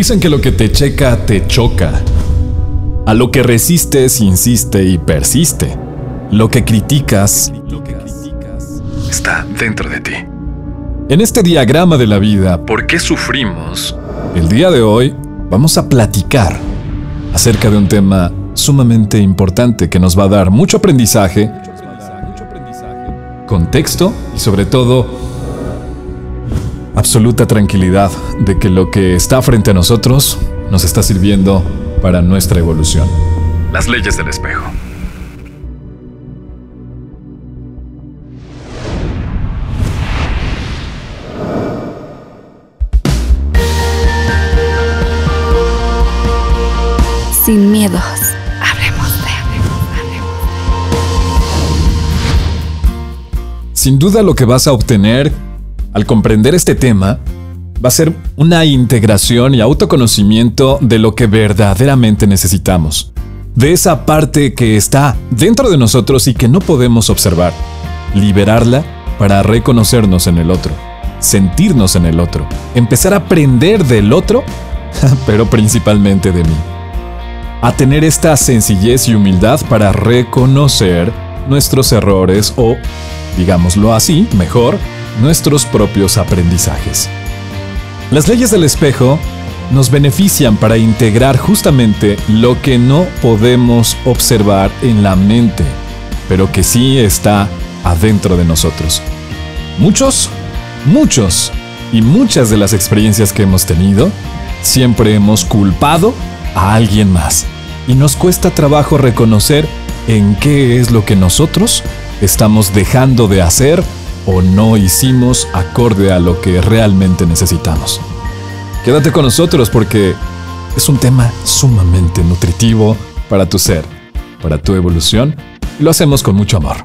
Dicen que lo que te checa te choca. A lo que resistes insiste y persiste. Lo que criticas está dentro de ti. En este diagrama de la vida, ¿por qué sufrimos? El día de hoy vamos a platicar acerca de un tema sumamente importante que nos va a dar mucho aprendizaje, contexto y sobre todo absoluta tranquilidad de que lo que está frente a nosotros nos está sirviendo para nuestra evolución. Las leyes del espejo. Sin miedos, hablemos de... Sin duda lo que vas a obtener al comprender este tema va a ser una integración y autoconocimiento de lo que verdaderamente necesitamos. De esa parte que está dentro de nosotros y que no podemos observar. Liberarla para reconocernos en el otro, sentirnos en el otro, empezar a aprender del otro, pero principalmente de mí. A tener esta sencillez y humildad para reconocer nuestros errores o, digámoslo así, mejor, nuestros propios aprendizajes. Las leyes del espejo nos benefician para integrar justamente lo que no podemos observar en la mente, pero que sí está adentro de nosotros. Muchos, muchos y muchas de las experiencias que hemos tenido, siempre hemos culpado a alguien más. Y nos cuesta trabajo reconocer en qué es lo que nosotros estamos dejando de hacer o no hicimos acorde a lo que realmente necesitamos. Quédate con nosotros porque es un tema sumamente nutritivo para tu ser, para tu evolución, y lo hacemos con mucho amor.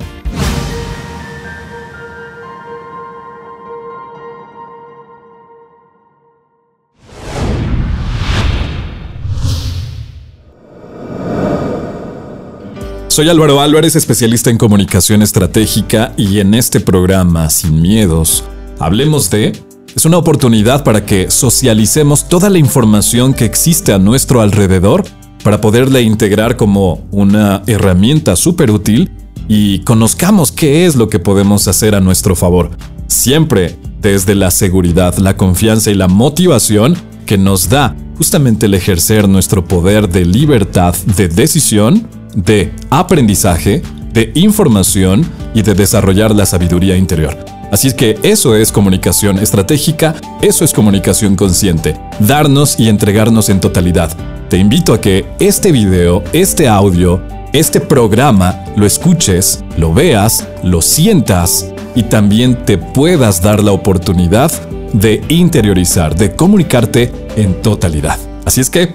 Soy Álvaro Álvarez, especialista en comunicación estratégica y en este programa, Sin Miedos, hablemos de... Es una oportunidad para que socialicemos toda la información que existe a nuestro alrededor para poderla integrar como una herramienta súper útil y conozcamos qué es lo que podemos hacer a nuestro favor. Siempre desde la seguridad, la confianza y la motivación que nos da justamente el ejercer nuestro poder de libertad de decisión de aprendizaje, de información y de desarrollar la sabiduría interior. Así que eso es comunicación estratégica, eso es comunicación consciente, darnos y entregarnos en totalidad. Te invito a que este video, este audio, este programa lo escuches, lo veas, lo sientas y también te puedas dar la oportunidad de interiorizar, de comunicarte en totalidad. Así es que,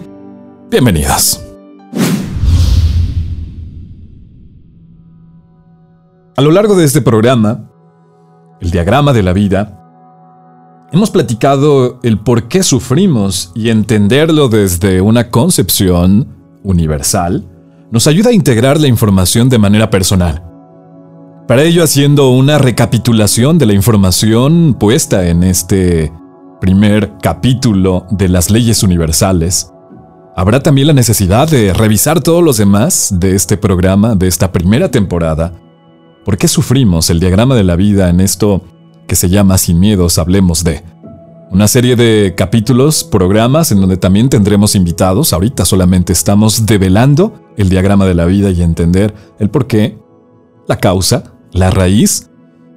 bienvenidos. A lo largo de este programa, el diagrama de la vida, hemos platicado el por qué sufrimos y entenderlo desde una concepción universal nos ayuda a integrar la información de manera personal. Para ello haciendo una recapitulación de la información puesta en este primer capítulo de las leyes universales, habrá también la necesidad de revisar todos los demás de este programa, de esta primera temporada, ¿Por qué sufrimos el diagrama de la vida en esto que se llama Sin miedos, hablemos de? Una serie de capítulos, programas en donde también tendremos invitados. Ahorita solamente estamos develando el diagrama de la vida y entender el por qué, la causa, la raíz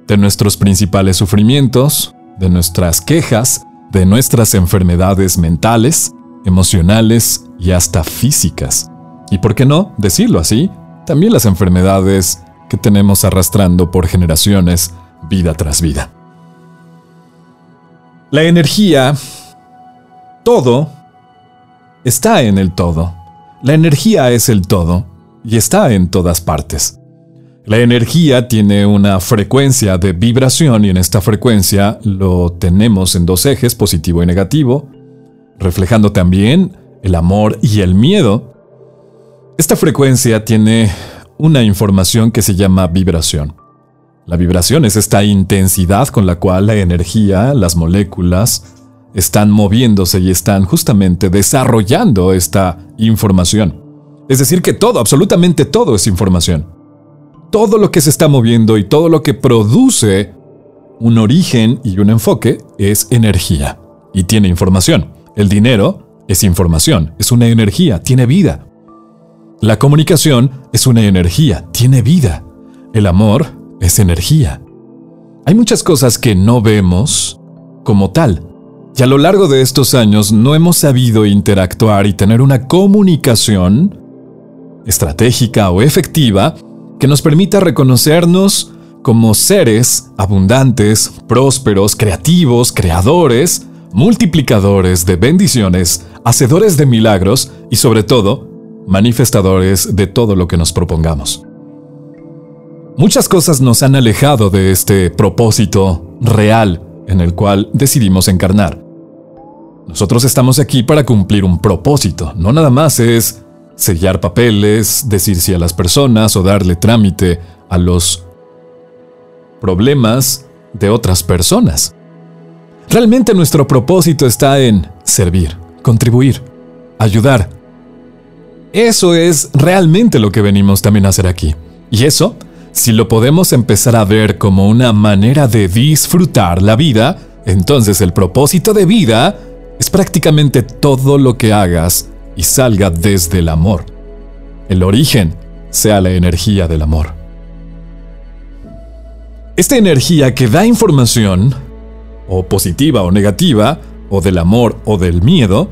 de nuestros principales sufrimientos, de nuestras quejas, de nuestras enfermedades mentales, emocionales y hasta físicas. Y por qué no decirlo así, también las enfermedades que tenemos arrastrando por generaciones, vida tras vida. La energía, todo, está en el todo. La energía es el todo y está en todas partes. La energía tiene una frecuencia de vibración y en esta frecuencia lo tenemos en dos ejes, positivo y negativo, reflejando también el amor y el miedo. Esta frecuencia tiene una información que se llama vibración. La vibración es esta intensidad con la cual la energía, las moléculas, están moviéndose y están justamente desarrollando esta información. Es decir, que todo, absolutamente todo es información. Todo lo que se está moviendo y todo lo que produce un origen y un enfoque es energía y tiene información. El dinero es información, es una energía, tiene vida. La comunicación es una energía, tiene vida. El amor es energía. Hay muchas cosas que no vemos como tal. Y a lo largo de estos años no hemos sabido interactuar y tener una comunicación estratégica o efectiva que nos permita reconocernos como seres abundantes, prósperos, creativos, creadores, multiplicadores de bendiciones, hacedores de milagros y sobre todo, manifestadores de todo lo que nos propongamos. Muchas cosas nos han alejado de este propósito real en el cual decidimos encarnar. Nosotros estamos aquí para cumplir un propósito, no nada más es sellar papeles, decir sí a las personas o darle trámite a los problemas de otras personas. Realmente nuestro propósito está en servir, contribuir, ayudar. Eso es realmente lo que venimos también a hacer aquí. Y eso, si lo podemos empezar a ver como una manera de disfrutar la vida, entonces el propósito de vida es prácticamente todo lo que hagas y salga desde el amor. El origen sea la energía del amor. Esta energía que da información, o positiva o negativa, o del amor o del miedo,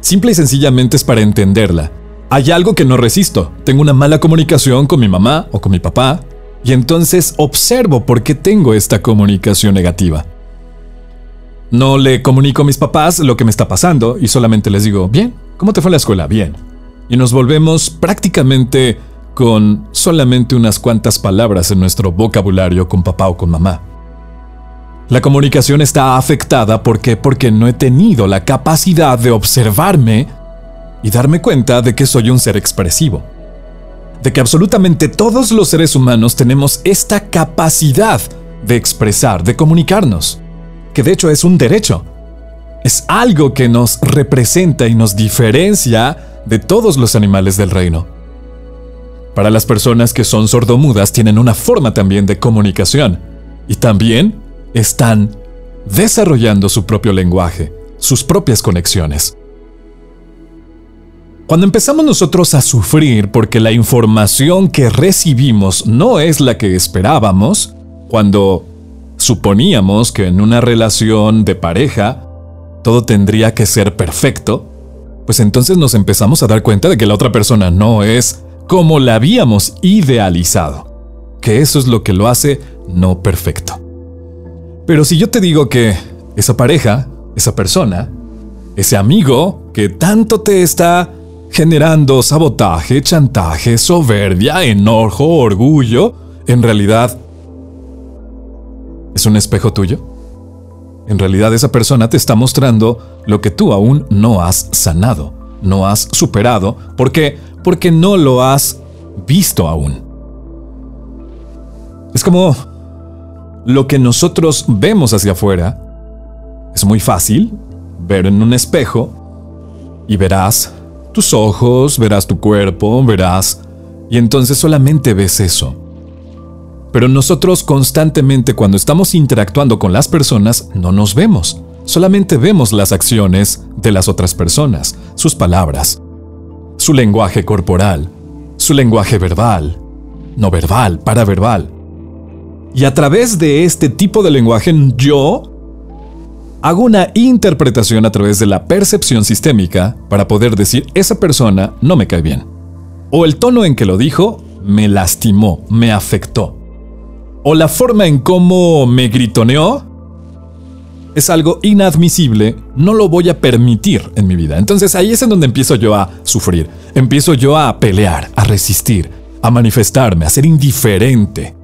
simple y sencillamente es para entenderla. Hay algo que no resisto. Tengo una mala comunicación con mi mamá o con mi papá, y entonces observo por qué tengo esta comunicación negativa. No le comunico a mis papás lo que me está pasando y solamente les digo, bien, ¿cómo te fue la escuela? Bien. Y nos volvemos prácticamente con solamente unas cuantas palabras en nuestro vocabulario con papá o con mamá. La comunicación está afectada porque porque no he tenido la capacidad de observarme y darme cuenta de que soy un ser expresivo. De que absolutamente todos los seres humanos tenemos esta capacidad de expresar, de comunicarnos que de hecho es un derecho. Es algo que nos representa y nos diferencia de todos los animales del reino. Para las personas que son sordomudas tienen una forma también de comunicación y también están desarrollando su propio lenguaje, sus propias conexiones. Cuando empezamos nosotros a sufrir porque la información que recibimos no es la que esperábamos, cuando suponíamos que en una relación de pareja todo tendría que ser perfecto, pues entonces nos empezamos a dar cuenta de que la otra persona no es como la habíamos idealizado, que eso es lo que lo hace no perfecto. Pero si yo te digo que esa pareja, esa persona, ese amigo que tanto te está generando sabotaje, chantaje, soberbia, enojo, orgullo, en realidad ¿Es un espejo tuyo? En realidad esa persona te está mostrando lo que tú aún no has sanado, no has superado. ¿Por qué? Porque no lo has visto aún. Es como lo que nosotros vemos hacia afuera. Es muy fácil ver en un espejo y verás tus ojos, verás tu cuerpo, verás... Y entonces solamente ves eso. Pero nosotros constantemente cuando estamos interactuando con las personas no nos vemos, solamente vemos las acciones de las otras personas, sus palabras, su lenguaje corporal, su lenguaje verbal, no verbal, paraverbal. Y a través de este tipo de lenguaje yo hago una interpretación a través de la percepción sistémica para poder decir esa persona no me cae bien. O el tono en que lo dijo me lastimó, me afectó o la forma en cómo me gritoneó es algo inadmisible, no lo voy a permitir en mi vida. Entonces ahí es en donde empiezo yo a sufrir, empiezo yo a pelear, a resistir, a manifestarme, a ser indiferente.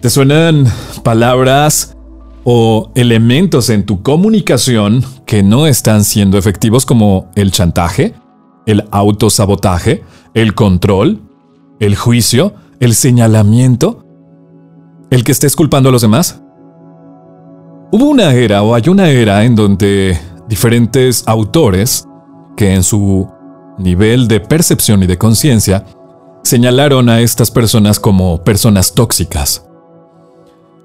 ¿Te suenan palabras o elementos en tu comunicación que no están siendo efectivos como el chantaje, el autosabotaje, el control, el juicio, el señalamiento? ¿El que estés culpando a los demás? Hubo una era o hay una era en donde diferentes autores que en su nivel de percepción y de conciencia señalaron a estas personas como personas tóxicas.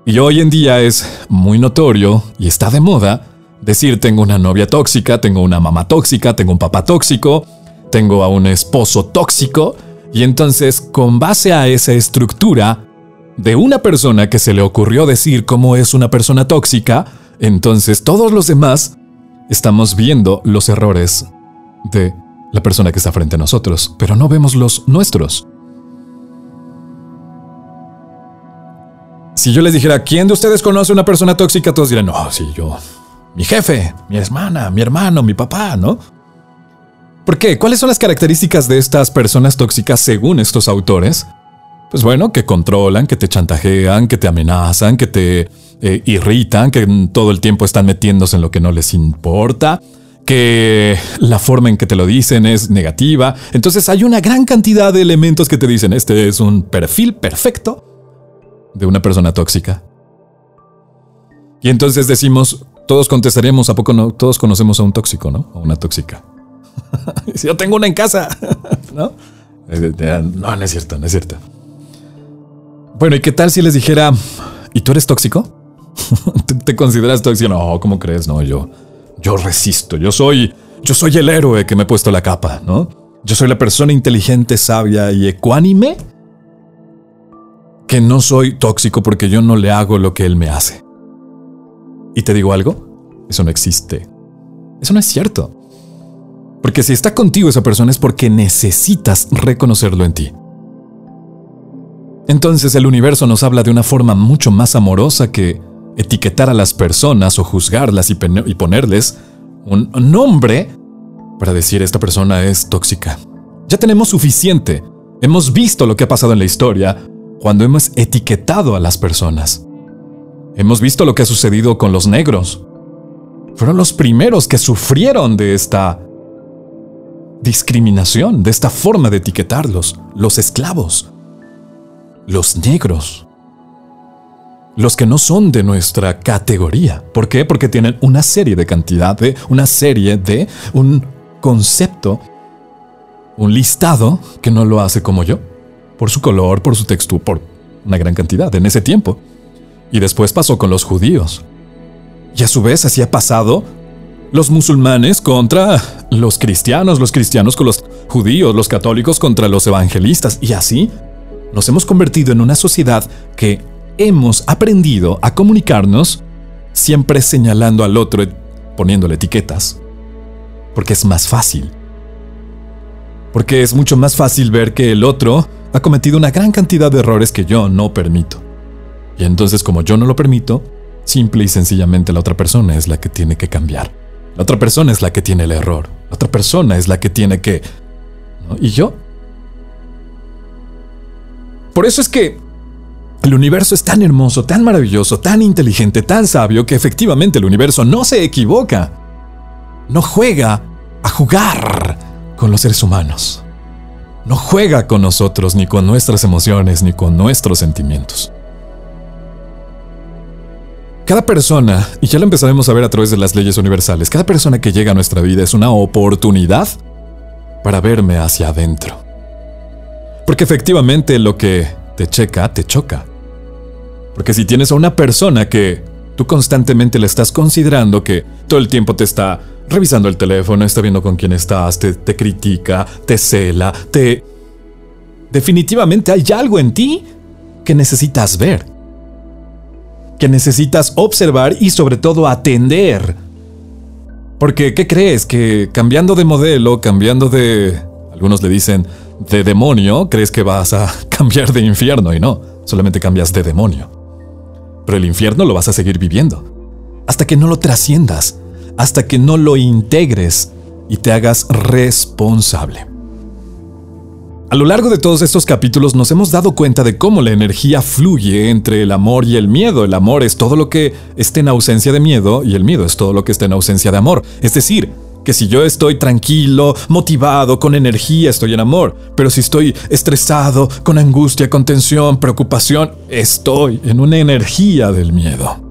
Y hoy en día es muy notorio y está de moda decir tengo una novia tóxica, tengo una mamá tóxica, tengo un papá tóxico, tengo a un esposo tóxico, y entonces con base a esa estructura de una persona que se le ocurrió decir cómo es una persona tóxica, entonces todos los demás estamos viendo los errores de la persona que está frente a nosotros, pero no vemos los nuestros. Si yo les dijera, ¿quién de ustedes conoce una persona tóxica? Todos dirán, no, sí, yo. Mi jefe, mi hermana, mi hermano, mi papá, ¿no? ¿Por qué? ¿Cuáles son las características de estas personas tóxicas según estos autores? Pues bueno, que controlan, que te chantajean, que te amenazan, que te eh, irritan, que todo el tiempo están metiéndose en lo que no les importa, que la forma en que te lo dicen es negativa. Entonces hay una gran cantidad de elementos que te dicen, este es un perfil perfecto de una persona tóxica. Y entonces decimos, todos contestaríamos, ¿a poco no? Todos conocemos a un tóxico, ¿no? A una tóxica. si yo tengo una en casa, ¿no? No, no es cierto, no es cierto. Bueno, ¿y qué tal si les dijera, ¿y tú eres tóxico? ¿Te consideras tóxico? No, ¿cómo crees? No, yo, yo resisto. Yo soy, yo soy el héroe que me he puesto la capa, ¿no? Yo soy la persona inteligente, sabia y ecuánime que no soy tóxico porque yo no le hago lo que él me hace. ¿Y te digo algo? Eso no existe. Eso no es cierto. Porque si está contigo esa persona es porque necesitas reconocerlo en ti. Entonces el universo nos habla de una forma mucho más amorosa que etiquetar a las personas o juzgarlas y, ponerles un nombre para decir esta persona es tóxica. Ya tenemos suficiente. Hemos visto lo que ha pasado en la historia cuando hemos etiquetado a las personas. Hemos visto lo que ha sucedido con los negros. Fueron los primeros que sufrieron de esta discriminación, de esta forma de etiquetarlos, los esclavos, los negros, los que no son de nuestra categoría. ¿Por qué? Porque tienen una serie de cantidad de, una serie de, un concepto, un listado que no lo hace como yo por su color, por su textura, por una gran cantidad en ese tiempo. Y después pasó con los judíos. Y a su vez así ha pasado los musulmanes contra los cristianos, los cristianos con los judíos, los católicos contra los evangelistas. Y así nos hemos convertido en una sociedad que hemos aprendido a comunicarnos siempre señalando al otro, poniéndole etiquetas. Porque es más fácil. Porque es mucho más fácil ver que el otro ha cometido una gran cantidad de errores que yo no permito. Y entonces como yo no lo permito, simple y sencillamente la otra persona es la que tiene que cambiar. La otra persona es la que tiene el error. La otra persona es la que tiene que... ¿Y yo? Por eso es que el universo es tan hermoso, tan maravilloso, tan inteligente, tan sabio que efectivamente el universo no se equivoca. No juega a jugar con los seres humanos no juega con nosotros, ni con nuestras emociones, ni con nuestros sentimientos. Cada persona, y ya lo empezaremos a ver a través de las leyes universales, cada persona que llega a nuestra vida es una oportunidad para verme hacia adentro. Porque efectivamente lo que te checa, te choca. Porque si tienes a una persona que tú constantemente le estás considerando que todo el tiempo te está revisando el teléfono, está viendo con quién estás, te, te critica, te cela, te... Definitivamente hay algo en ti que necesitas ver, que necesitas observar y sobre todo atender. Porque, ¿qué crees? Que cambiando de modelo, cambiando de... Algunos le dicen de demonio, crees que vas a cambiar de infierno y no, solamente cambias de demonio. Pero el infierno lo vas a seguir viviendo, hasta que no lo trasciendas, hasta que no lo integres y te hagas responsable. A lo largo de todos estos capítulos nos hemos dado cuenta de cómo la energía fluye entre el amor y el miedo. El amor es todo lo que esté en ausencia de miedo y el miedo es todo lo que esté en ausencia de amor. Es decir, que si yo estoy tranquilo, motivado, con energía, estoy en amor. Pero si estoy estresado, con angustia, con tensión, preocupación, estoy en una energía del miedo.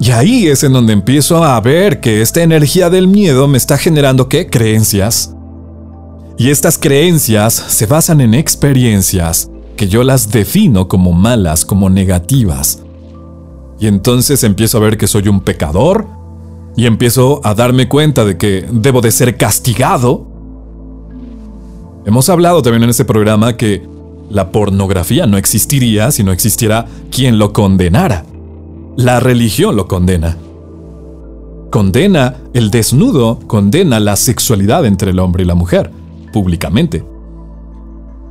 Y ahí es en donde empiezo a ver que esta energía del miedo me está generando qué? Creencias. Y estas creencias se basan en experiencias que yo las defino como malas, como negativas. Y entonces empiezo a ver que soy un pecador y empiezo a darme cuenta de que debo de ser castigado. Hemos hablado también en este programa que la pornografía no existiría si no existiera quien lo condenara. La religión lo condena. Condena el desnudo, condena la sexualidad entre el hombre y la mujer, públicamente.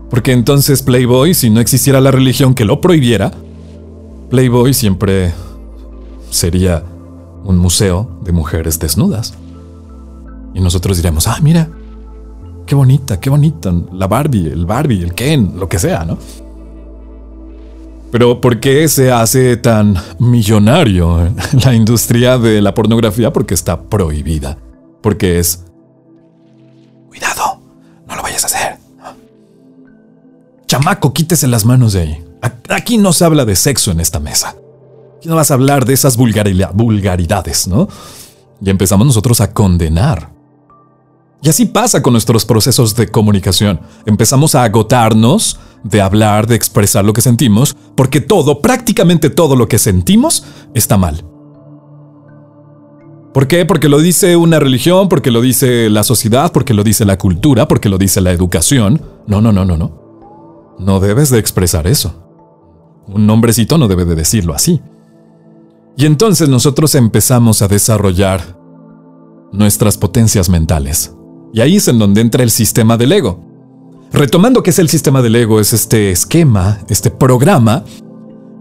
Porque entonces Playboy, si no existiera la religión que lo prohibiera, Playboy siempre sería un museo de mujeres desnudas. Y nosotros diremos, ah, mira, qué bonita, qué bonita, la Barbie, el Barbie, el Ken, lo que sea, ¿no? Pero ¿por qué se hace tan millonario la industria de la pornografía? Porque está prohibida. Porque es... Cuidado, no lo vayas a hacer. Chamaco, quítese las manos de ahí. Aquí no se habla de sexo en esta mesa. No vas a hablar de esas vulgaridades, ¿no? Y empezamos nosotros a condenar. Y así pasa con nuestros procesos de comunicación. Empezamos a agotarnos de hablar, de expresar lo que sentimos, porque todo, prácticamente todo lo que sentimos, está mal. ¿Por qué? Porque lo dice una religión, porque lo dice la sociedad, porque lo dice la cultura, porque lo dice la educación. No, no, no, no, no. No debes de expresar eso. Un hombrecito no debe de decirlo así. Y entonces nosotros empezamos a desarrollar nuestras potencias mentales. Y ahí es en donde entra el sistema del ego. Retomando qué es el sistema del ego, es este esquema, este programa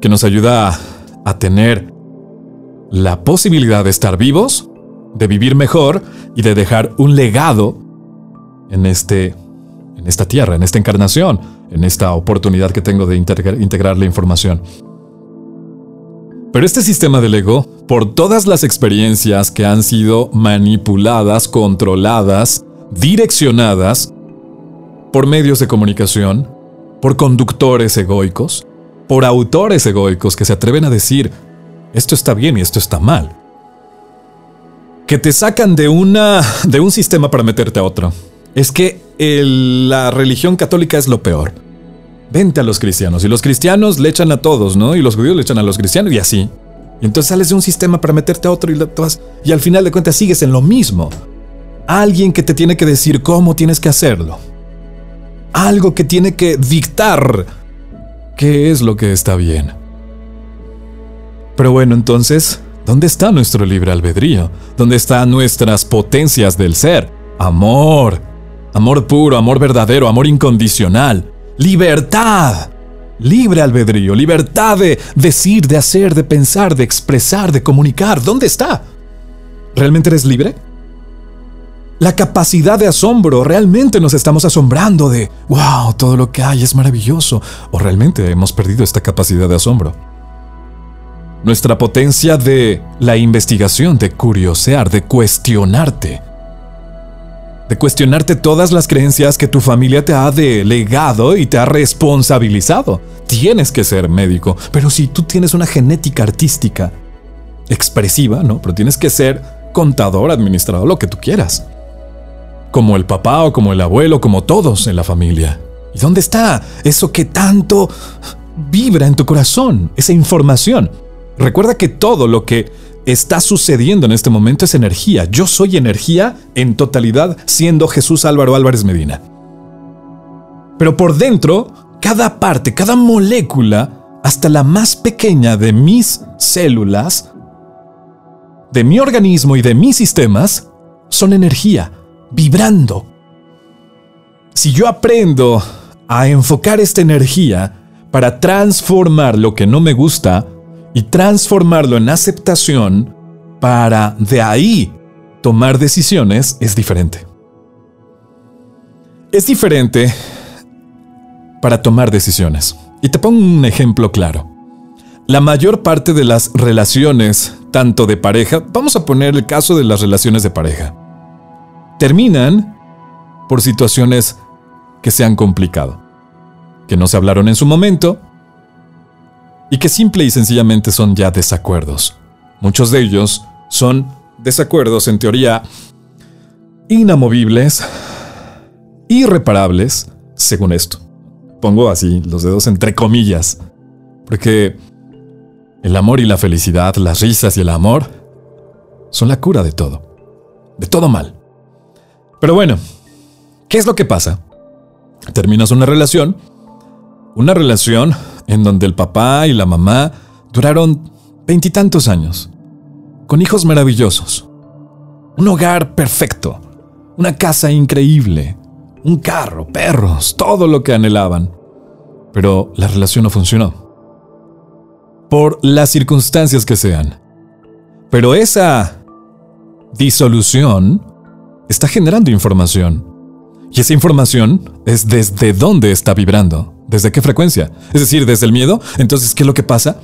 que nos ayuda a, tener la posibilidad de estar vivos, de vivir mejor y de dejar un legado en, este, en esta tierra, en esta encarnación, en esta oportunidad que tengo de integrar la información. Pero este sistema del ego, por todas las experiencias que han sido manipuladas, controladas, direccionadas por medios de comunicación, por conductores egoicos, por autores egoicos que se atreven a decir, esto está bien y esto está mal. Que te sacan de, una, de un sistema para meterte a otro. Es que la religión católica es lo peor. Vente a los cristianos. Y los cristianos le echan a todos, ¿no? Y los judíos le echan a los cristianos y así. Y entonces sales de un sistema para meterte a otro y, y al final de cuentas sigues en lo mismo alguien que te tiene que decir cómo tienes que hacerlo. Algo que tiene que dictar qué es lo que está bien. Pero bueno, entonces, ¿dónde está nuestro libre albedrío? ¿Dónde están nuestras potencias del ser? Amor. Amor puro, amor verdadero, amor incondicional. Libertad. Libre albedrío, libertad de decir, de hacer, de pensar, de expresar, de comunicar. ¿Dónde está? ¿Realmente eres libre? la capacidad de asombro. Realmente nos estamos asombrando de, wow, todo lo que hay es maravilloso. O realmente hemos perdido esta capacidad de asombro. Nuestra potencia de la investigación, de curiosear, de cuestionarte. De cuestionarte todas las creencias que tu familia te ha delegado y te ha responsabilizado. Tienes que ser médico, pero si tú tienes una genética artística expresiva, ¿no? Pero tienes que ser contador, administrador, lo que tú quieras como el papá o como el abuelo, como todos en la familia. ¿Y dónde está eso que tanto vibra en tu corazón, esa información? Recuerda que todo lo que está sucediendo en este momento es energía. Yo soy energía en totalidad siendo Jesús Álvaro Álvarez Medina. Pero por dentro, cada parte, cada molécula, hasta la más pequeña de mis células, de mi organismo y de mis sistemas, son energía vibrando. Si yo aprendo a enfocar esta energía para transformar lo que no me gusta y transformarlo en aceptación para de ahí tomar decisiones, es diferente. Es diferente para tomar decisiones. Y te pongo un ejemplo claro. La mayor parte de las relaciones, tanto de pareja, vamos a poner el caso de las relaciones de pareja terminan por situaciones que se han complicado, que no se hablaron en su momento y que simple y sencillamente son ya desacuerdos. Muchos de ellos son desacuerdos en teoría inamovibles, irreparables, según esto. Pongo así los dedos entre comillas, porque el amor y la felicidad, las risas y el amor son la cura de todo, de todo mal. Pero bueno, ¿qué es lo que pasa? Terminas una relación, una relación en donde el papá y la mamá duraron veintitantos años, con hijos maravillosos, un hogar perfecto, una casa increíble, un carro, perros, todo lo que anhelaban. Pero la relación no funcionó. Por las circunstancias que sean. Pero esa disolución está generando información. Y esa información es desde dónde está vibrando, desde qué frecuencia. Es decir, desde el miedo. Entonces, ¿qué es lo que pasa?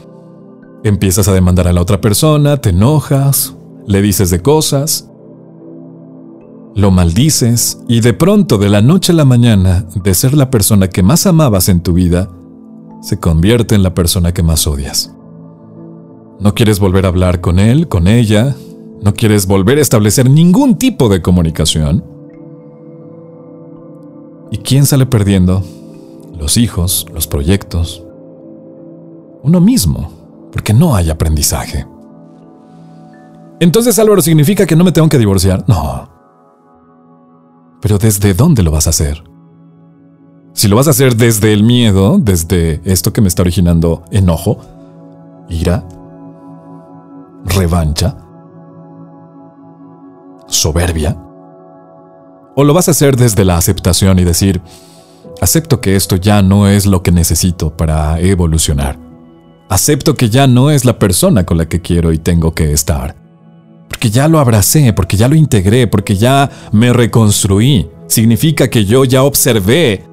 Empiezas a demandar a la otra persona, te enojas, le dices de cosas, lo maldices y de pronto de la noche a la mañana, de ser la persona que más amabas en tu vida, se convierte en la persona que más odias. No quieres volver a hablar con él, con ella, no quieres volver a establecer ningún tipo de comunicación. ¿Y quién sale perdiendo? Los hijos, los proyectos. Uno mismo, porque no hay aprendizaje. Entonces Álvaro significa que no me tengo que divorciar. No, pero ¿desde dónde lo vas a hacer? Si lo vas a hacer desde el miedo, desde esto que me está originando enojo, ira, revancha, soberbia, o lo vas a hacer desde la aceptación y decir, acepto que esto ya no es lo que necesito para evolucionar. Acepto que ya no es la persona con la que quiero y tengo que estar porque ya lo abracé, porque ya lo integré, porque ya me reconstruí. Significa que yo ya observé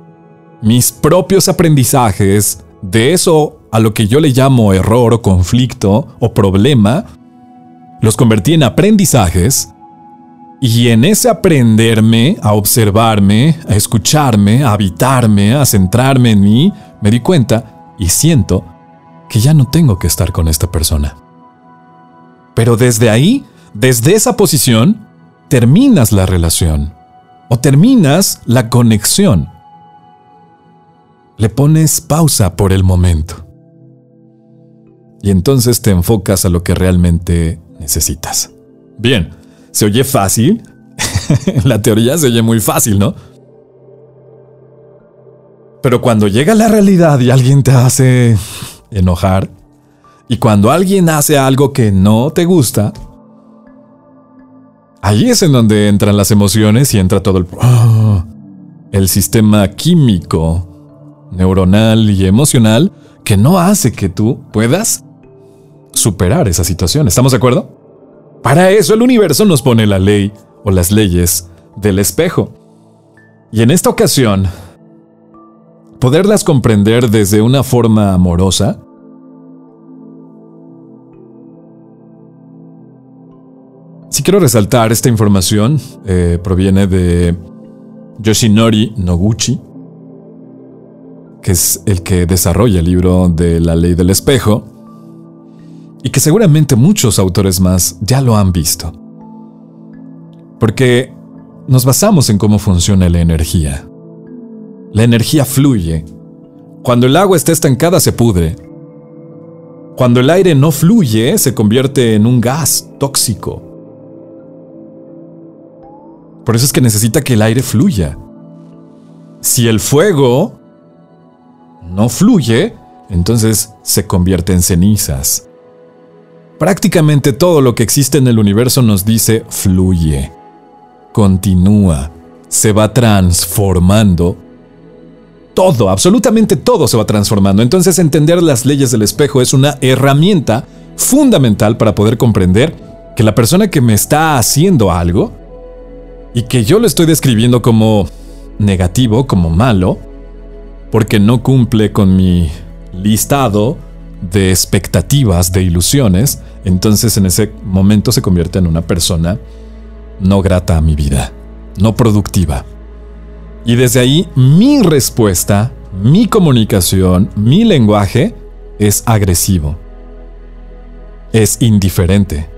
mis propios aprendizajes de eso a lo que yo le llamo error o conflicto o problema, los convertí en aprendizajes y en ese aprenderme, a observarme, a escucharme, a habitarme, a centrarme en mí, me di cuenta y siento que ya no tengo que estar con esta persona. Pero desde ahí desde esa posición, terminas la relación o terminas la conexión. Le pones pausa por el momento. Y entonces te enfocas a lo que realmente necesitas. Bien, se oye fácil. la teoría se oye muy fácil, ¿no? Pero cuando llega la realidad y alguien te hace enojar, y cuando alguien hace algo que no te gusta, Ahí es en donde entran las emociones y entra todo el... ¡ah! el sistema químico, neuronal y emocional que no hace que tú puedas superar esa situación. ¿Estamos de acuerdo? Para eso el universo nos pone la ley o las leyes del espejo. Y en esta ocasión, poderlas comprender desde una forma amorosa Si quiero resaltar esta información, eh, proviene de Yoshinori Noguchi, que es el que desarrolla el libro de la ley del espejo, y que seguramente muchos autores más ya lo han visto. Porque nos basamos en cómo funciona la energía. La energía fluye. Cuando el agua está estancada se pudre. Cuando el aire no fluye se convierte en un gas tóxico. Por eso es que necesita que el aire fluya. Si el fuego no fluye, entonces se convierte en cenizas. Prácticamente todo lo que existe en el universo nos dice fluye, continúa, se va transformando. Todo, absolutamente todo se va transformando. Entonces entender las leyes del espejo es una herramienta fundamental para poder comprender que la persona que me está haciendo algo y que yo lo estoy describiendo como negativo, como malo, porque no cumple con mi listado de expectativas, de ilusiones, entonces en ese momento se convierte en una persona no grata a mi vida, no productiva. Y desde ahí mi respuesta, mi comunicación, mi lenguaje es agresivo. es indiferente.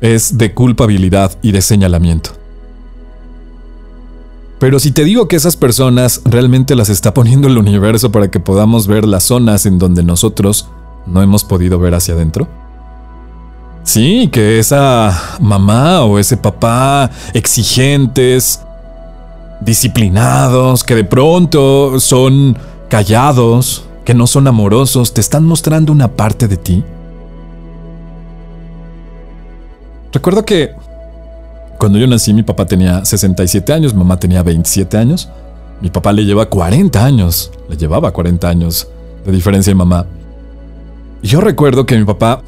Es de culpabilidad y de señalamiento. Pero si te digo que esas personas realmente las está poniendo el universo para que podamos ver las zonas en donde nosotros no hemos podido ver hacia adentro. Sí, que esa mamá o ese papá exigentes, disciplinados, que de pronto son callados, que no son amorosos, te están mostrando una parte de ti. Recuerdo que cuando yo nací mi papá tenía 67 años, mamá tenía 27 años. Mi papá le lleva 40 años, le llevaba 40 años de diferencia de mamá. Y yo recuerdo que mi papá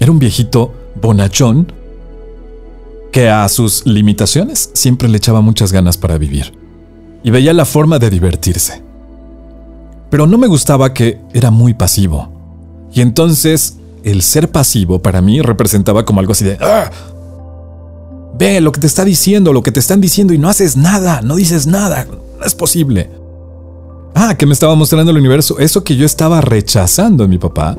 era un viejito bonachón que a sus limitaciones siempre le echaba muchas ganas para vivir y veía la forma de divertirse. Pero no me gustaba que era muy pasivo. Y entonces el ser pasivo para mí representaba como algo así de... ¡Ah! Ve lo que te está diciendo, lo que te están diciendo y no haces nada, no dices nada, no es posible. Ah, que me estaba mostrando el universo, eso que yo estaba rechazando en mi papá,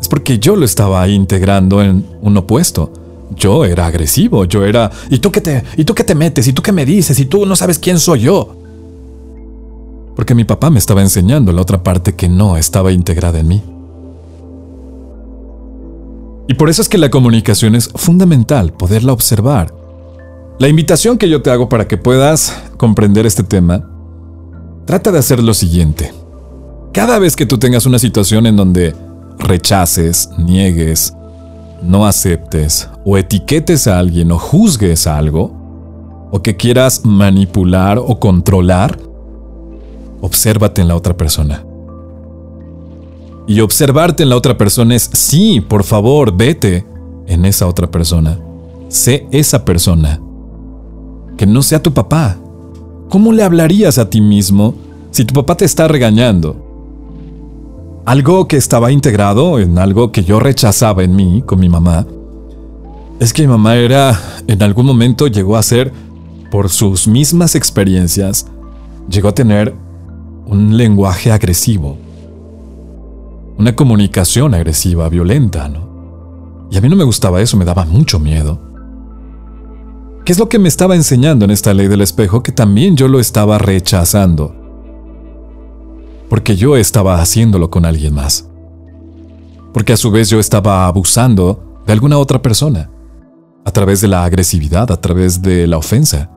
es porque yo lo estaba integrando en un opuesto. Yo era agresivo, yo era, ¿y tú qué te, y tú qué te metes? ¿Y tú qué me dices? ¿Y tú no sabes quién soy yo? Porque mi papá me estaba enseñando la otra parte que no estaba integrada en mí. Y por eso es que la comunicación es fundamental, poderla observar. La invitación que yo te hago para que puedas comprender este tema, trata de hacer lo siguiente. Cada vez que tú tengas una situación en donde rechaces, niegues, no aceptes o etiquetes a alguien o juzgues algo, o que quieras manipular o controlar, obsérvate en la otra persona. Y observarte en la otra persona es, sí, por favor, vete en esa otra persona. Sé esa persona. Que no sea tu papá. ¿Cómo le hablarías a ti mismo si tu papá te está regañando? Algo que estaba integrado en algo que yo rechazaba en mí con mi mamá es que mi mamá era, en algún momento llegó a ser, por sus mismas experiencias, llegó a tener un lenguaje agresivo, una comunicación agresiva, violenta, ¿no? Y a mí no me gustaba eso, me daba mucho miedo. ¿Qué es lo que me estaba enseñando en esta ley del espejo que también yo lo estaba rechazando? porque yo estaba haciéndolo con alguien más. Porque a su vez yo estaba abusando de alguna otra persona, a través de la agresividad, a través de la ofensa.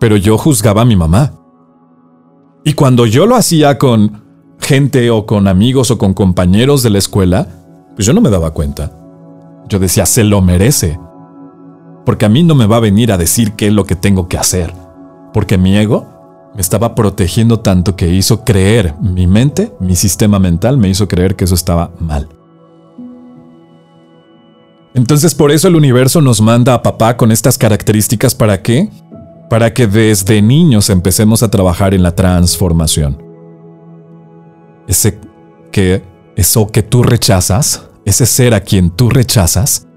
Pero yo juzgaba a mi mamá. Y cuando yo lo hacía con gente o con amigos o con compañeros de la escuela, pues yo no me daba cuenta. Yo decía, se lo merece. Porque a mí no me va a venir a decir qué es lo que tengo que hacer. Porque mi ego me estaba protegiendo tanto que hizo creer mi mente, mi sistema mental me hizo creer que eso estaba mal. Entonces por eso el universo nos manda a papá con estas características para qué? Para que desde niños empecemos a trabajar en la transformación. Ese que eso que tú rechazas, ese ser a quien tú rechazas,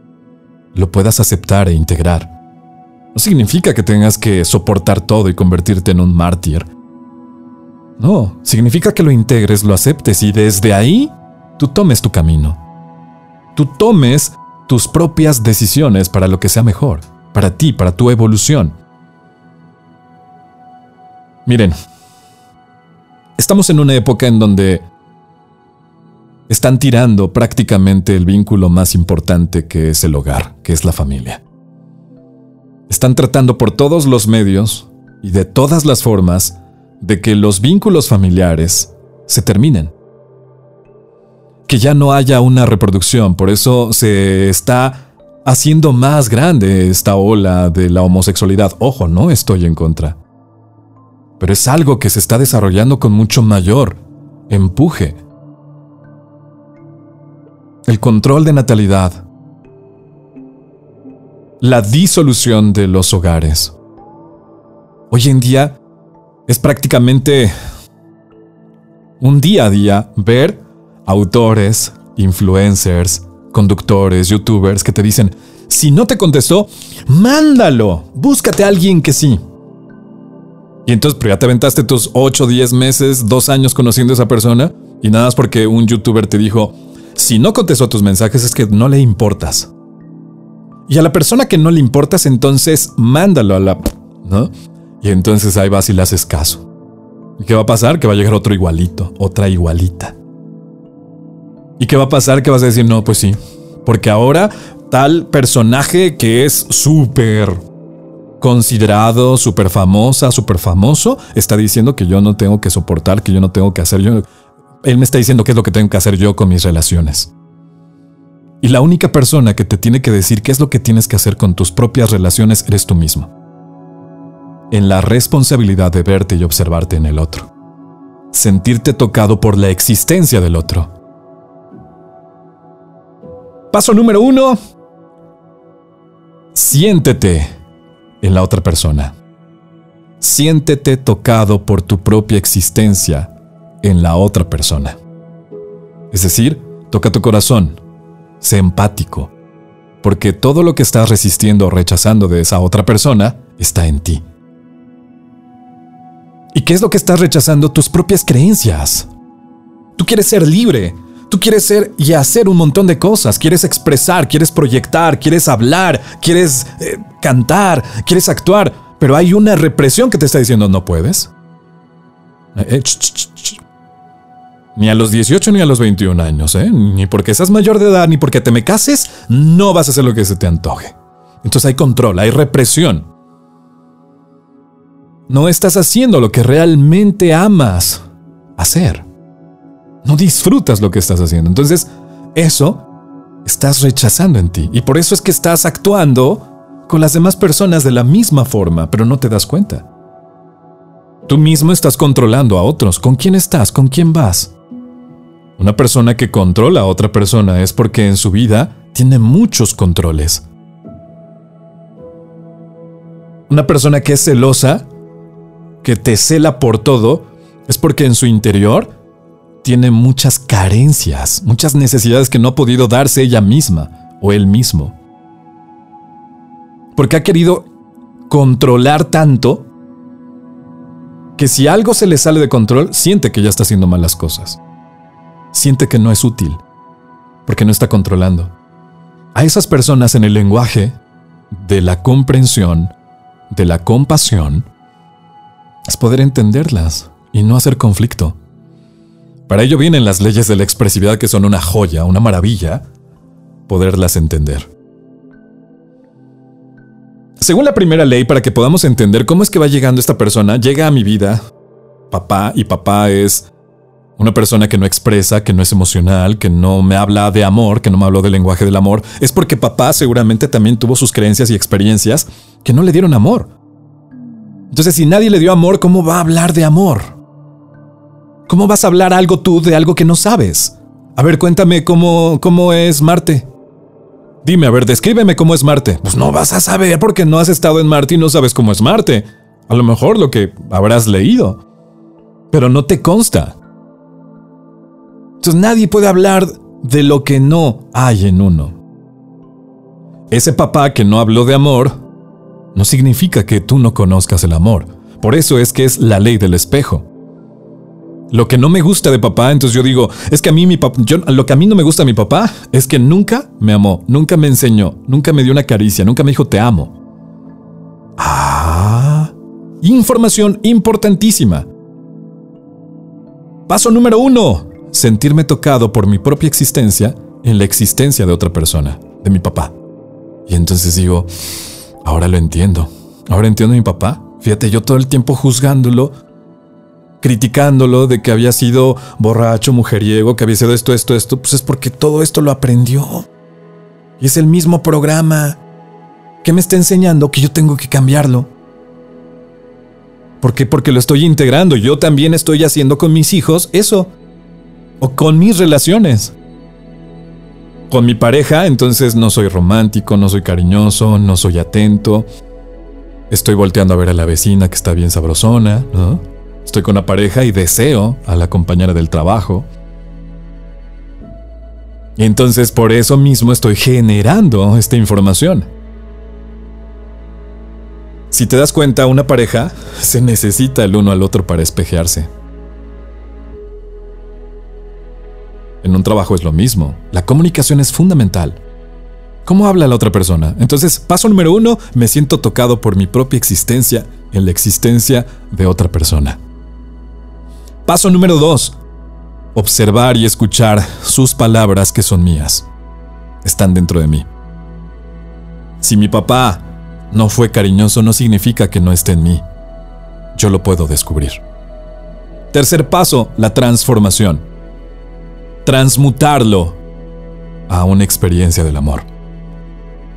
lo puedas aceptar e integrar no significa que tengas que soportar todo y convertirte en un mártir. No, significa que lo integres, lo aceptes y desde ahí tú tomes tu camino. Tú tomes tus propias decisiones para lo que sea mejor, para ti, para tu evolución. Miren, estamos en una época en donde están tirando prácticamente el vínculo más importante que es el hogar, que es la familia. Están tratando por todos los medios y de todas las formas de que los vínculos familiares se terminen. Que ya no haya una reproducción, por eso se está haciendo más grande esta ola de la homosexualidad. Ojo, no estoy en contra. Pero es algo que se está desarrollando con mucho mayor empuje. El control de natalidad la disolución de los hogares. Hoy en día es prácticamente un día a día ver autores, influencers, conductores, youtubers que te dicen, si no te contestó, mándalo, búscate a alguien que sí. Y entonces, pero ya te aventaste tus 8, 10 meses, 2 años conociendo a esa persona y nada más porque un youtuber te dijo, Si no contestó tus mensajes es que no le importas. Y a la persona que no le importas, entonces mándalo a la... ¿no? Y entonces ahí vas y le haces caso. ¿Y qué va a pasar? Que va a llegar otro igualito, otra igualita. ¿Y qué va a pasar? Que vas a decir, no, pues sí. Porque ahora tal personaje que es súper considerado, súper famosa, súper famoso, está diciendo que yo no tengo que soportar, que yo no tengo que hacer yo. Él me está diciendo qué es lo que tengo que hacer yo con mis relaciones. Y la única persona que te tiene que decir qué es lo que tienes que hacer con tus propias relaciones eres tú mismo. En la responsabilidad de verte y observarte en el otro. Sentirte tocado por la existencia del otro. Paso número uno. Siéntete en la otra persona. Siéntete tocado por tu propia existencia en la otra persona. Es decir, toca tu corazón, sé empático, porque todo lo que estás resistiendo o rechazando de esa otra persona está en ti. ¿Y qué es lo que estás rechazando? Tus propias creencias. Tú quieres ser libre, tú quieres ser y hacer un montón de cosas, quieres expresar, quieres proyectar, quieres hablar, quieres eh, cantar, quieres actuar, pero hay una represión que te está diciendo no puedes. Eh, eh, ni a los 18 ni a los 21 años, ¿eh? Ni porque seas mayor de edad, ni porque te me cases, no vas a hacer lo que se te antoje. Entonces hay control, hay represión. No estás haciendo lo que realmente amas hacer. No disfrutas lo que estás haciendo. Entonces, eso estás rechazando en ti. Y por eso es que estás actuando con las demás personas de la misma forma, pero no te das cuenta. Tú mismo estás controlando a otros. ¿Con quién estás? ¿Con quién vas? Una persona que controla a otra persona es porque en su vida tiene muchos controles. Una persona que es celosa, que te cela por todo, es porque en su interior tiene muchas carencias, muchas necesidades que no ha podido darse ella misma o él mismo. Porque ha querido controlar tanto que si algo se le sale de control, siente que ya está haciendo malas cosas siente que no es útil, porque no está controlando. A esas personas en el lenguaje de la comprensión, de la compasión, es poder entenderlas y no hacer conflicto. Para ello vienen las leyes de la expresividad que son una joya, una maravilla, poderlas entender. Según la primera ley, para que podamos entender cómo es que va llegando esta persona, llega a mi vida, papá, y papá es una persona que no expresa, que no es emocional, que no me habla de amor, que no me habló del lenguaje del amor, es porque papá seguramente también tuvo sus creencias y experiencias que no le dieron amor. Entonces, si nadie le dio amor, ¿cómo va a hablar de amor? ¿Cómo vas a hablar algo tú de algo que no sabes? A ver, cuéntame cómo, cómo es Marte. Dime, a ver, descríbeme cómo es Marte. Pues no vas a saber porque no has estado en Marte y no sabes cómo es Marte. A lo mejor lo que habrás leído. Pero no te consta. Entonces nadie puede hablar de lo que no hay en uno. Ese papá que no habló de amor no significa que tú no conozcas el amor. Por eso es que es la ley del espejo. Lo que no me gusta de papá, entonces yo digo, es que a mí mi papá, lo que a mí no me gusta de mi papá es que nunca me amó, nunca me enseñó, nunca me dio una caricia, nunca me dijo te amo. Ah, información importantísima. Paso número uno sentirme tocado por mi propia existencia en la existencia de otra persona, de mi papá. Y entonces digo, ahora lo entiendo. Ahora entiendo a mi papá. Fíjate, yo todo el tiempo juzgándolo, criticándolo de que había sido borracho, mujeriego, que había sido esto, esto, esto, pues es porque todo esto lo aprendió. Y es el mismo programa que me está enseñando que yo tengo que cambiarlo. ¿Por qué? Porque lo estoy integrando. Yo también estoy haciendo con mis hijos eso o con mis relaciones. Con mi pareja, entonces no soy romántico, no soy cariñoso, no soy atento. Estoy volteando a ver a la vecina que está bien sabrosona. Estoy con la pareja y deseo a la compañera del trabajo. Entonces por eso mismo estoy generando esta información. Si te das cuenta, una pareja se necesita el uno al otro para espejearse. En un trabajo es lo mismo. La comunicación es fundamental. ¿Cómo habla la otra persona? Entonces, paso número uno, me siento tocado por mi propia existencia en la existencia de otra persona. Paso número dos, observar y escuchar sus palabras que son mías. Están dentro de mí. Si mi papá no fue cariñoso no significa que no esté en mí. Yo lo puedo descubrir. Tercer paso, la transformación. Transmutarlo a una experiencia del amor.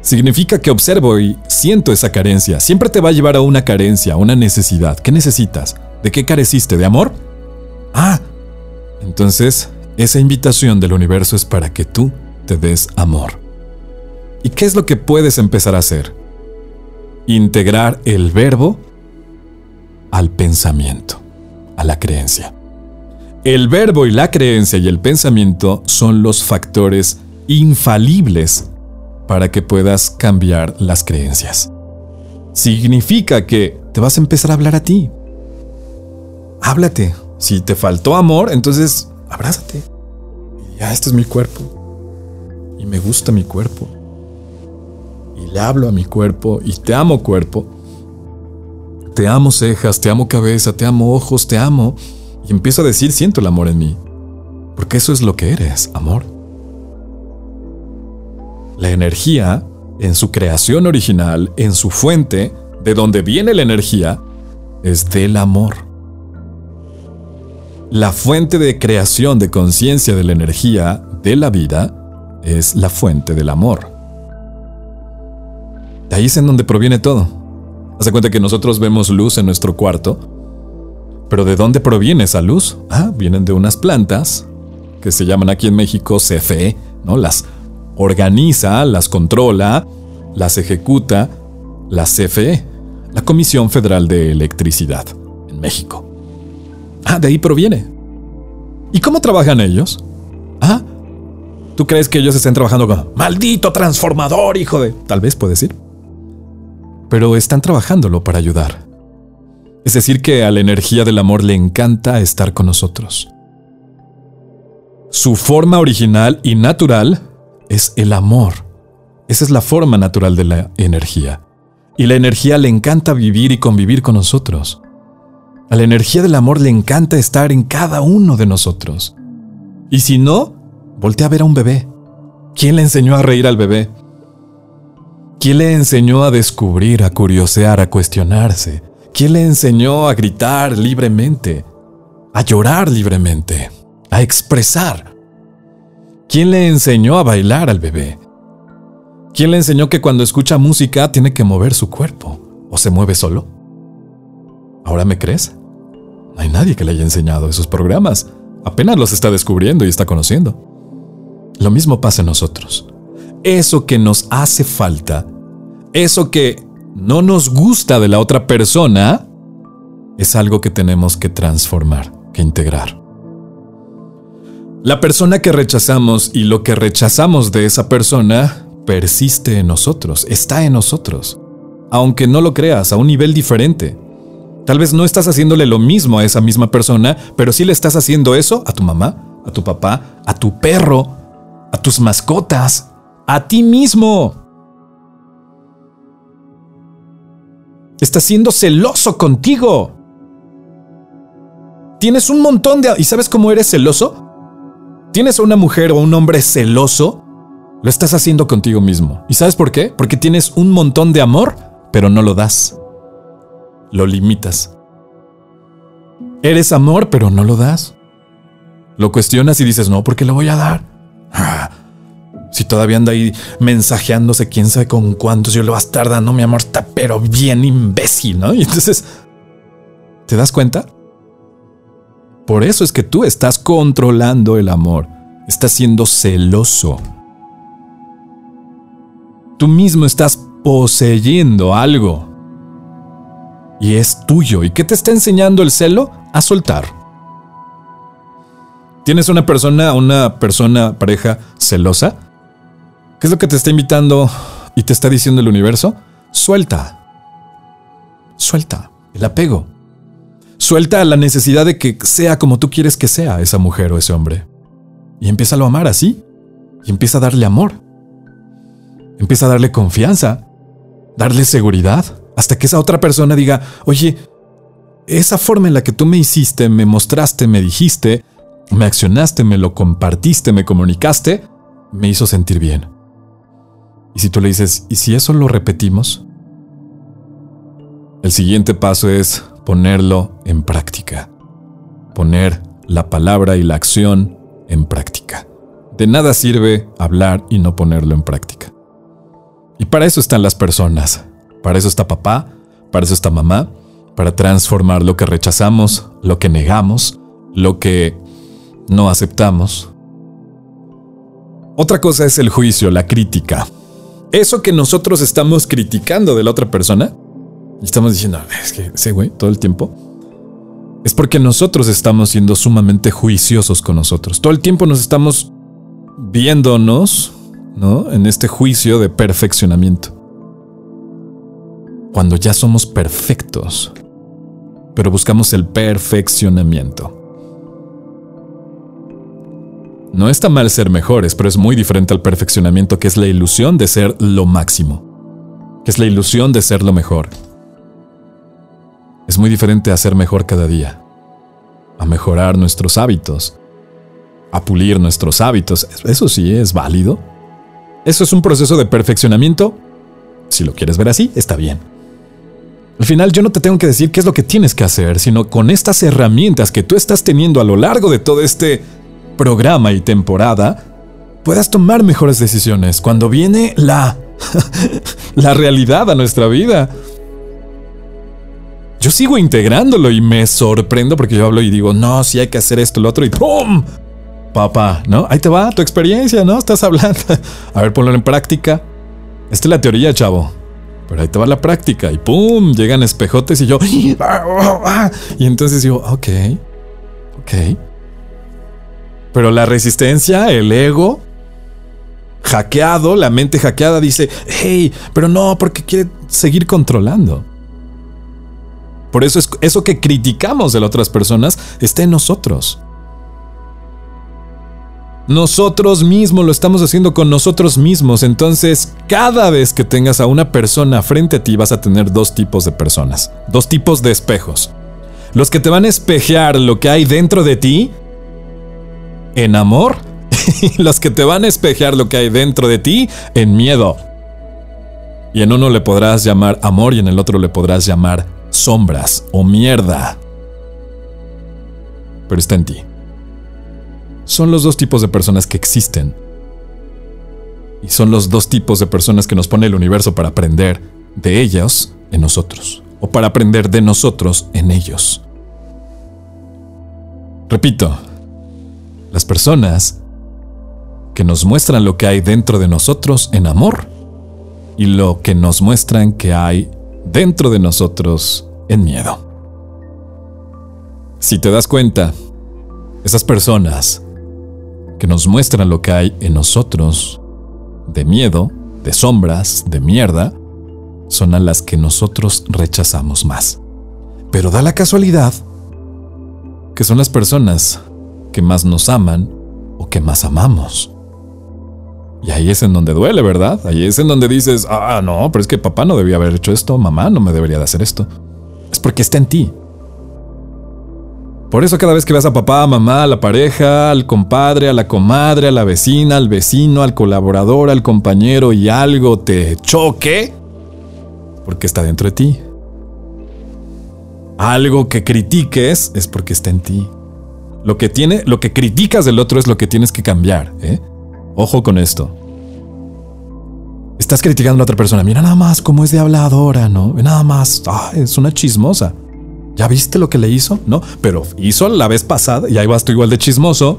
Significa que observo y siento esa carencia. Siempre te va a llevar a una carencia, a una necesidad. ¿Qué necesitas? ¿De qué careciste? ¿De amor? Ah, entonces esa invitación del universo es para que tú te des amor. ¿Y qué es lo que puedes empezar a hacer? Integrar el verbo al pensamiento, a la creencia. El verbo y la creencia y el pensamiento son los factores infalibles para que puedas cambiar las creencias. Significa que te vas a empezar a hablar a ti. Háblate. Si te faltó amor, entonces abrázate. ya, este es mi cuerpo. Y me gusta mi cuerpo. Y le hablo a mi cuerpo y te amo cuerpo. Te amo cejas, te amo cabeza, te amo ojos, te amo. Y empiezo a decir, siento el amor en mí. Porque eso es lo que eres, amor. La energía, en su creación original, en su fuente, de donde viene la energía, es del amor. La fuente de creación de conciencia de la energía de la vida es la fuente del amor. De ahí es en donde proviene todo. Hace cuenta que nosotros vemos luz en nuestro cuarto, pero ¿de dónde proviene esa luz? Ah, vienen de unas plantas que se llaman aquí en México CFE, ¿no? Las organiza, las controla, las ejecuta la CFE, la Comisión Federal de Electricidad, en México. Ah, de ahí proviene. ¿Y cómo trabajan ellos? Ah, ¿tú crees que ellos estén trabajando con maldito transformador, hijo de... Tal vez puedes decir. Pero están trabajándolo para ayudar. Es decir, que a la energía del amor le encanta estar con nosotros. Su forma original y natural es el amor. Esa es la forma natural de la energía. Y la energía le encanta vivir y convivir con nosotros. A la energía del amor le encanta estar en cada uno de nosotros. Y si no, voltea a ver a un bebé. ¿Quién le enseñó a reír al bebé? ¿Quién le enseñó a descubrir, a curiosear, a cuestionarse? ¿Quién le enseñó a gritar libremente? A llorar libremente? A expresar? ¿Quién le enseñó a bailar al bebé? ¿Quién le enseñó que cuando escucha música tiene que mover su cuerpo? ¿O se mueve solo? ¿Ahora me crees? No hay nadie que le haya enseñado esos programas. Apenas los está descubriendo y está conociendo. Lo mismo pasa en nosotros. Eso que nos hace falta, eso que no nos gusta de la otra persona, es algo que tenemos que transformar, que integrar. La persona que rechazamos y lo que rechazamos de esa persona persiste en nosotros, está en nosotros. Aunque no lo creas, a un nivel diferente. Tal vez no estás haciéndole lo mismo a esa misma persona, pero sí le estás haciendo eso a tu mamá, a tu papá, a tu perro, a tus mascotas, a ti mismo. Estás siendo celoso contigo. Tienes un montón de... ¿Y sabes cómo eres celoso? tienes a una mujer o un hombre celoso, lo estás haciendo contigo mismo. ¿Y sabes por qué? Porque tienes un montón de amor, pero no lo das. Lo limitas. Eres amor, pero no lo das. Lo cuestionas y dices, no, ¿por qué lo voy a dar? Si todavía anda ahí mensajeándose quién sabe con cuántos, yo le voy a estar dando mi amor, está pero bien imbécil, ¿no? Y entonces, ¿te das cuenta? Por eso es que tú estás controlando el amor. Estás siendo celoso. Tú mismo estás poseyendo algo. Y es tuyo. ¿Y qué te está enseñando el celo? A soltar. ¿Tienes una persona, una persona, pareja celosa? ¿Qué es lo que te está invitando y te está diciendo el universo? Suelta. Suelta. El apego. Suelta la necesidad de que sea como tú quieres que sea esa mujer o ese hombre. Y empieza a amar así. Y empieza a darle amor. Empieza a darle confianza, darle seguridad, hasta que esa otra persona diga, oye, esa forma en la que tú me hiciste, me mostraste, me dijiste, me accionaste, me lo compartiste, me comunicaste, me hizo sentir bien. Y si tú le dices, ¿y si eso lo repetimos? El siguiente paso es ponerlo en práctica. Poner la palabra y la acción en práctica. De nada sirve hablar y no ponerlo en práctica. Y para eso están las personas. Para eso está papá, para eso está mamá, para transformar lo que rechazamos, lo que negamos, lo que no aceptamos. Otra cosa es el juicio, la crítica. Eso que nosotros estamos criticando de la otra persona, y estamos diciendo, es que ese güey todo el tiempo, es porque nosotros estamos siendo sumamente juiciosos con nosotros. Todo el tiempo nos estamos viéndonos, ¿no? En este juicio de perfeccionamiento. Cuando ya somos perfectos, pero buscamos el perfeccionamiento. No está mal ser mejores, pero es muy diferente al perfeccionamiento, que es la ilusión de ser lo máximo, que es la ilusión de ser lo mejor. Es muy diferente a ser mejor cada día, a mejorar nuestros hábitos, a pulir nuestros hábitos. Eso sí es válido. Eso es un proceso de perfeccionamiento. Si lo quieres ver así, está bien. Al final yo no te tengo que decir qué es lo que tienes que hacer, sino con estas herramientas que tú estás teniendo a lo largo de todo este programa y temporada, puedas tomar mejores decisiones cuando viene la la realidad a nuestra vida yo sigo integrándolo y me sorprendo porque yo hablo y digo, no, si hay que hacer esto, lo otro, y ¡pum! Papá, ¿no? Ahí te va tu experiencia, ¿no? Estás hablando. A ver, ponlo en práctica. Esta es la teoría, chavo. Pero ahí te va la práctica y ¡pum! Llegan espejotes y yo... Y entonces digo, ok, ok. Pero la resistencia, el ego, hackeado, la mente hackeada dice, hey, pero no, porque quiere seguir controlando. Por eso es eso que criticamos de las otras personas está en nosotros. Nosotros mismos lo estamos haciendo con nosotros mismos. Entonces, cada vez que tengas a una persona frente a ti, vas a tener dos tipos de personas, dos tipos de espejos. Los que te van a espejear lo que hay dentro de ti en amor y los que te van a espejear lo que hay dentro de ti en miedo. Y en uno le podrás llamar amor y en el otro le podrás llamar sombras o mierda. Pero está en ti. Son los dos tipos de personas que existen. Y son los dos tipos de personas que nos pone el universo para aprender de ellos en nosotros. O para aprender de nosotros en ellos. Repito, las personas que nos muestran lo que hay dentro de nosotros en amor y lo que nos muestran que hay dentro de nosotros en miedo. Si te das cuenta, esas personas que nos muestran lo que hay en nosotros de miedo, de sombras, de mierda, son a las que nosotros rechazamos más. Pero da la casualidad que son las personas que más nos aman o que más amamos. Y ahí es en donde duele, ¿verdad? Ahí es en donde dices, ah, no, pero es que papá no debía haber hecho esto, mamá no me debería de hacer esto. Es porque está en ti. Por eso cada vez que ves a papá, a mamá, a la pareja, al compadre, a la comadre, a la vecina, al vecino, al colaborador, al compañero y algo te choque, porque está dentro de ti. Algo que critiques es porque está en ti. Lo que tiene, lo que criticas del otro es lo que tienes que cambiar, ¿eh? Ojo con esto. Estás criticando a la otra persona. Mira nada más cómo es de habladora, ¿no? Nada más. Ah, es una chismosa. ¿Ya viste lo que le hizo? No, pero hizo la vez pasada y ahí vas tú igual de chismoso.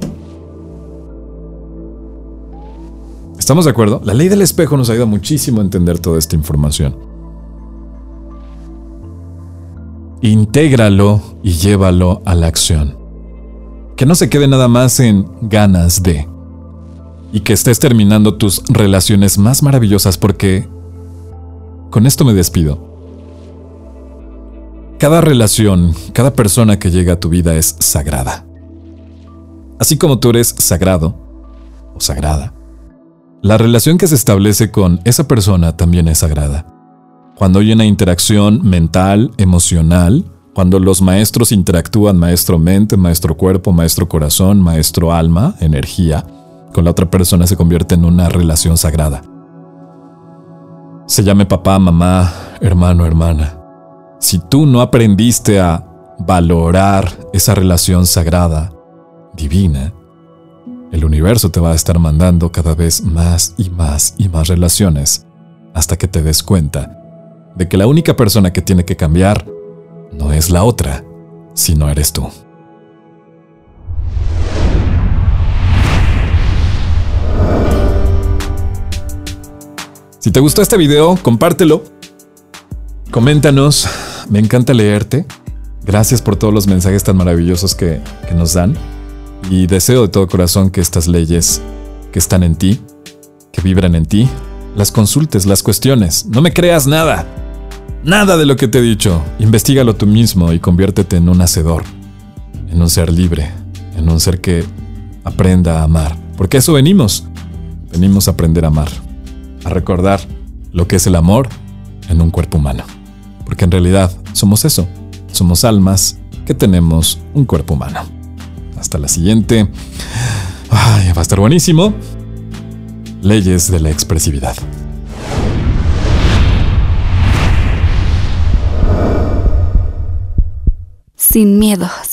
¿Estamos de acuerdo? La ley del espejo nos ayuda muchísimo a entender toda esta información. Intégralo y llévalo a la acción. Que no se quede nada más en ganas de y que estés terminando tus relaciones más maravillosas porque... Con esto me despido. Cada relación, cada persona que llega a tu vida es sagrada. Así como tú eres sagrado, o sagrada. La relación que se establece con esa persona también es sagrada. Cuando hay una interacción mental, emocional, cuando los maestros interactúan maestro mente, maestro cuerpo, maestro corazón, maestro alma, energía, con la otra persona se convierte en una relación sagrada. Se llame papá, mamá, hermano, hermana. Si tú no aprendiste a valorar esa relación sagrada, divina, el universo te va a estar mandando cada vez más y más y más relaciones hasta que te des cuenta de que la única persona que tiene que cambiar no es la otra, sino eres tú. Si te gustó este video, compártelo. Coméntanos. Me encanta leerte. Gracias por todos los mensajes tan maravillosos que, que nos dan. Y deseo de todo corazón que estas leyes que están en ti, que vibran en ti, las consultes, las cuestiones. No me creas nada. Nada de lo que te he dicho. Investígalo tú mismo y conviértete en un hacedor. En un ser libre. En un ser que aprenda a amar. Porque eso venimos. Venimos a aprender a amar a recordar lo que es el amor en un cuerpo humano. Porque en realidad somos eso, somos almas que tenemos un cuerpo humano. Hasta la siguiente. va a estar buenísimo. Leyes de la expresividad. Sin miedos.